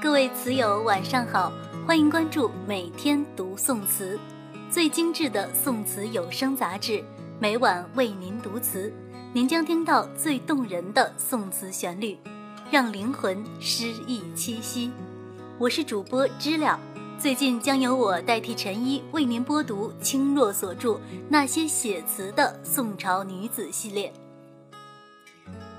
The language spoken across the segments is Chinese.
各位词友，晚上好，欢迎关注每天读宋词，最精致的宋词有声杂志，每晚为您读词，您将听到最动人的宋词旋律，让灵魂诗意栖息。我是主播知了，最近将由我代替陈一为您播读青若所著《那些写词的宋朝女子》系列。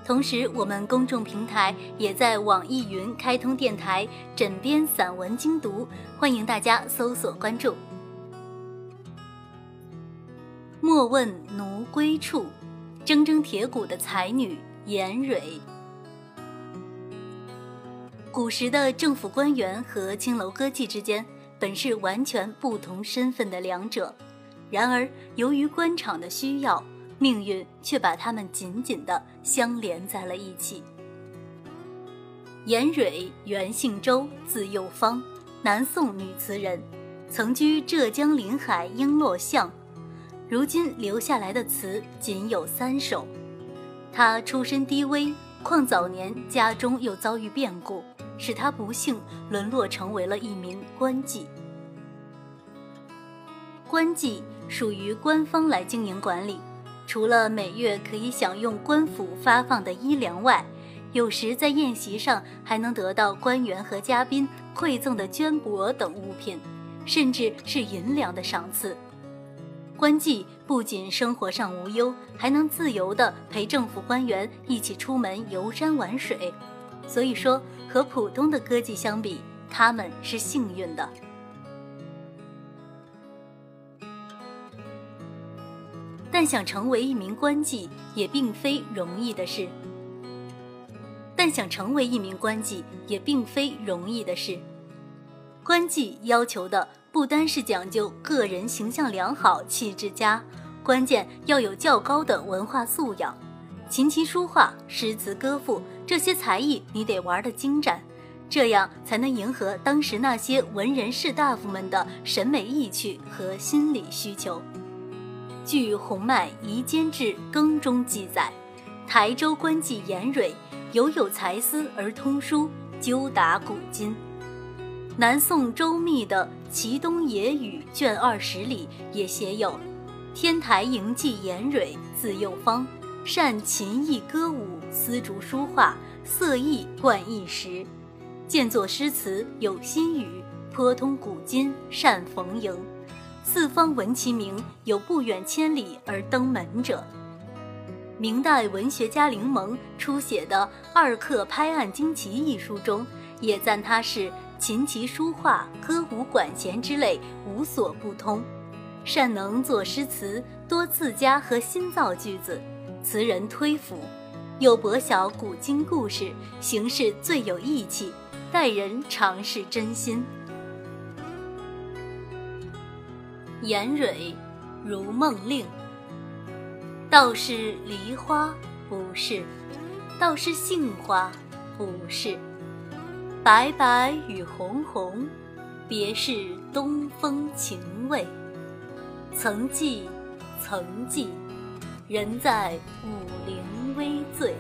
同时，我们公众平台也在网易云开通电台枕边散文精读，欢迎大家搜索关注。莫问奴归处，铮铮铁骨的才女颜蕊。古时的政府官员和青楼歌妓之间本是完全不同身份的两者，然而由于官场的需要。命运却把他们紧紧地相连在了一起。颜蕊原姓周，字幼芳，南宋女词人，曾居浙江临海璎珞巷，如今留下来的词仅有三首。她出身低微，况早年家中又遭遇变故，使她不幸沦落成为了一名官妓。官妓属于官方来经营管理。除了每月可以享用官府发放的衣粮外，有时在宴席上还能得到官员和嘉宾馈赠的绢帛等物品，甚至是银两的赏赐。官妓不仅生活上无忧，还能自由地陪政府官员一起出门游山玩水。所以说，和普通的歌妓相比，他们是幸运的。但想成为一名官妓也并非容易的事。但想成为一名官妓也并非容易的事。官妓要求的不单是讲究个人形象良好、气质佳，关键要有较高的文化素养，琴棋书画、诗词歌赋这些才艺你得玩得精湛，这样才能迎合当时那些文人士大夫们的审美意趣和心理需求。据《洪迈夷坚志耕》中记载，台州官妓颜蕊犹有才思而通书，究达古今。南宋周密的《祁东野语》卷二十里也写有：“天台营妓颜蕊，字幼芳，善琴艺歌舞，丝竹书画，色艺贯一时。见作诗词有新语，颇通古今，善逢迎。”四方闻其名，有不远千里而登门者。明代文学家林蒙初写的《二刻拍案惊奇》一书中，也赞他是琴棋书画、歌舞管弦之类无所不通，善能作诗词，多自家和新造句子，词人推抚，又博晓古今故事，行事最有义气，待人常是真心。颜蕊，如梦令。道是梨花，不是；道是杏花，不是。白白与红红，别是东风情味。曾记，曾记，人在武陵微醉。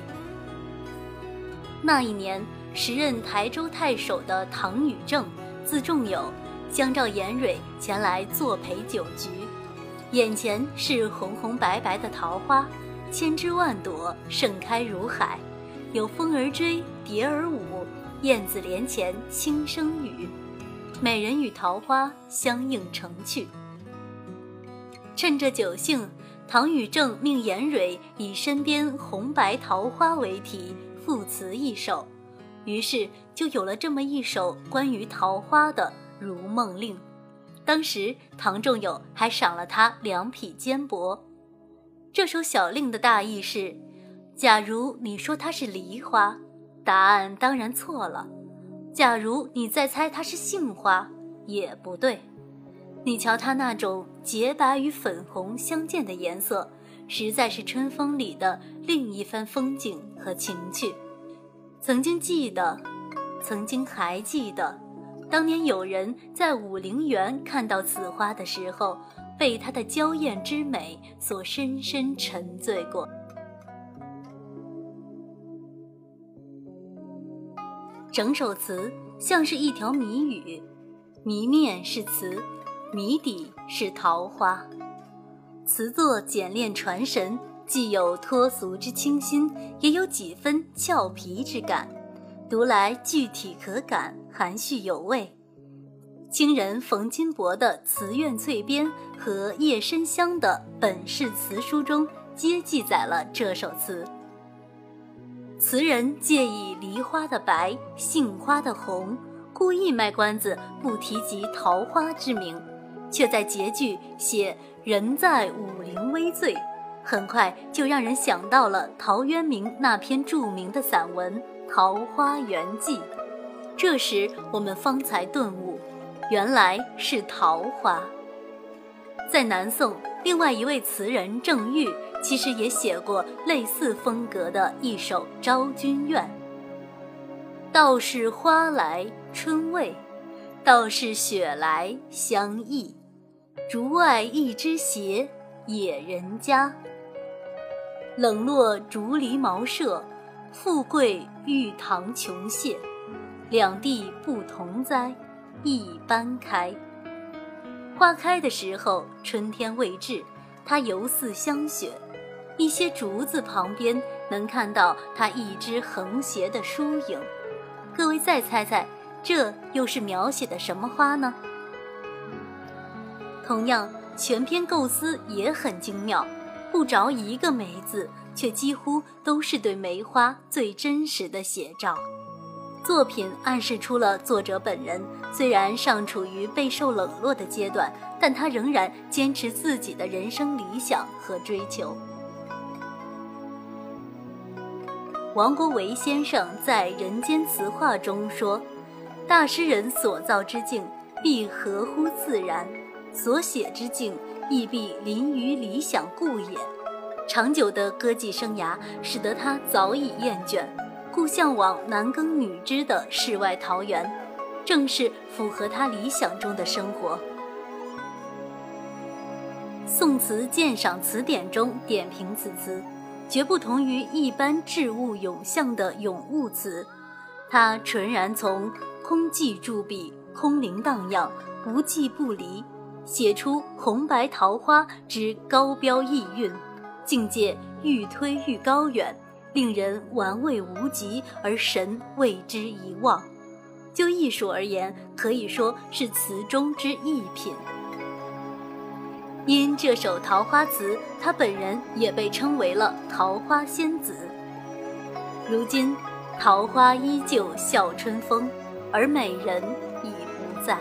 那一年，时任台州太守的唐禹正，字仲友。相召颜蕊前来作陪酒局，眼前是红红白白的桃花，千枝万朵，盛开如海，有风儿追，蝶儿舞，燕子帘前轻声语，美人与桃花相映成趣。趁着酒兴，唐禹正命颜蕊以身边红白桃花为题赋词一首，于是就有了这么一首关于桃花的。如梦令，当时唐仲友还赏了他两匹缣帛。这首小令的大意是：假如你说它是梨花，答案当然错了；假如你再猜它是杏花，也不对。你瞧它那种洁白与粉红相间的颜色，实在是春风里的另一番风景和情趣。曾经记得，曾经还记得。当年有人在武陵源看到此花的时候，被它的娇艳之美所深深沉醉过。整首词像是一条谜语，谜面是词，谜底是桃花。词作简练传神，既有脱俗之清新，也有几分俏皮之感，读来具体可感，含蓄有味。清人冯金伯的《词苑粹编》和叶申香的《本事词书》中皆记载了这首词。词人借以梨花的白、杏花的红，故意卖关子，不提及桃花之名，却在结句写“人在武陵微醉”，很快就让人想到了陶渊明那篇著名的散文《桃花源记》。这时我们方才顿悟。原来是桃花。在南宋，另外一位词人郑玉其实也写过类似风格的一首《昭君怨》：“道是花来春未，道是雪来香溢。竹外一枝斜，野人家。冷落竹篱茅舍，富贵玉堂穷谢。两地不同栽？”一般开，花开的时候，春天未至，它犹似香雪。一些竹子旁边能看到它一只横斜的疏影。各位再猜猜，这又是描写的什么花呢？同样，全篇构思也很精妙，不着一个梅字，却几乎都是对梅花最真实的写照。作品暗示出了作者本人虽然尚处于备受冷落的阶段，但他仍然坚持自己的人生理想和追求。王国维先生在《人间词话》中说：“大诗人所造之境，必合乎自然；所写之境，亦必临于理想故也。”长久的歌妓生涯使得他早已厌倦。故向往男耕女织的世外桃源，正是符合他理想中的生活。《宋词鉴赏词典》中点评此词，绝不同于一般置物咏象的咏物词，它纯然从空寂伫壁、空灵荡漾、不寄不离，写出红白桃花之高标逸韵，境界愈推愈高远。令人玩味无极，而神为之一忘。就艺术而言，可以说是词中之一品。因这首桃花词，他本人也被称为了桃花仙子。如今，桃花依旧笑春风，而美人已不在。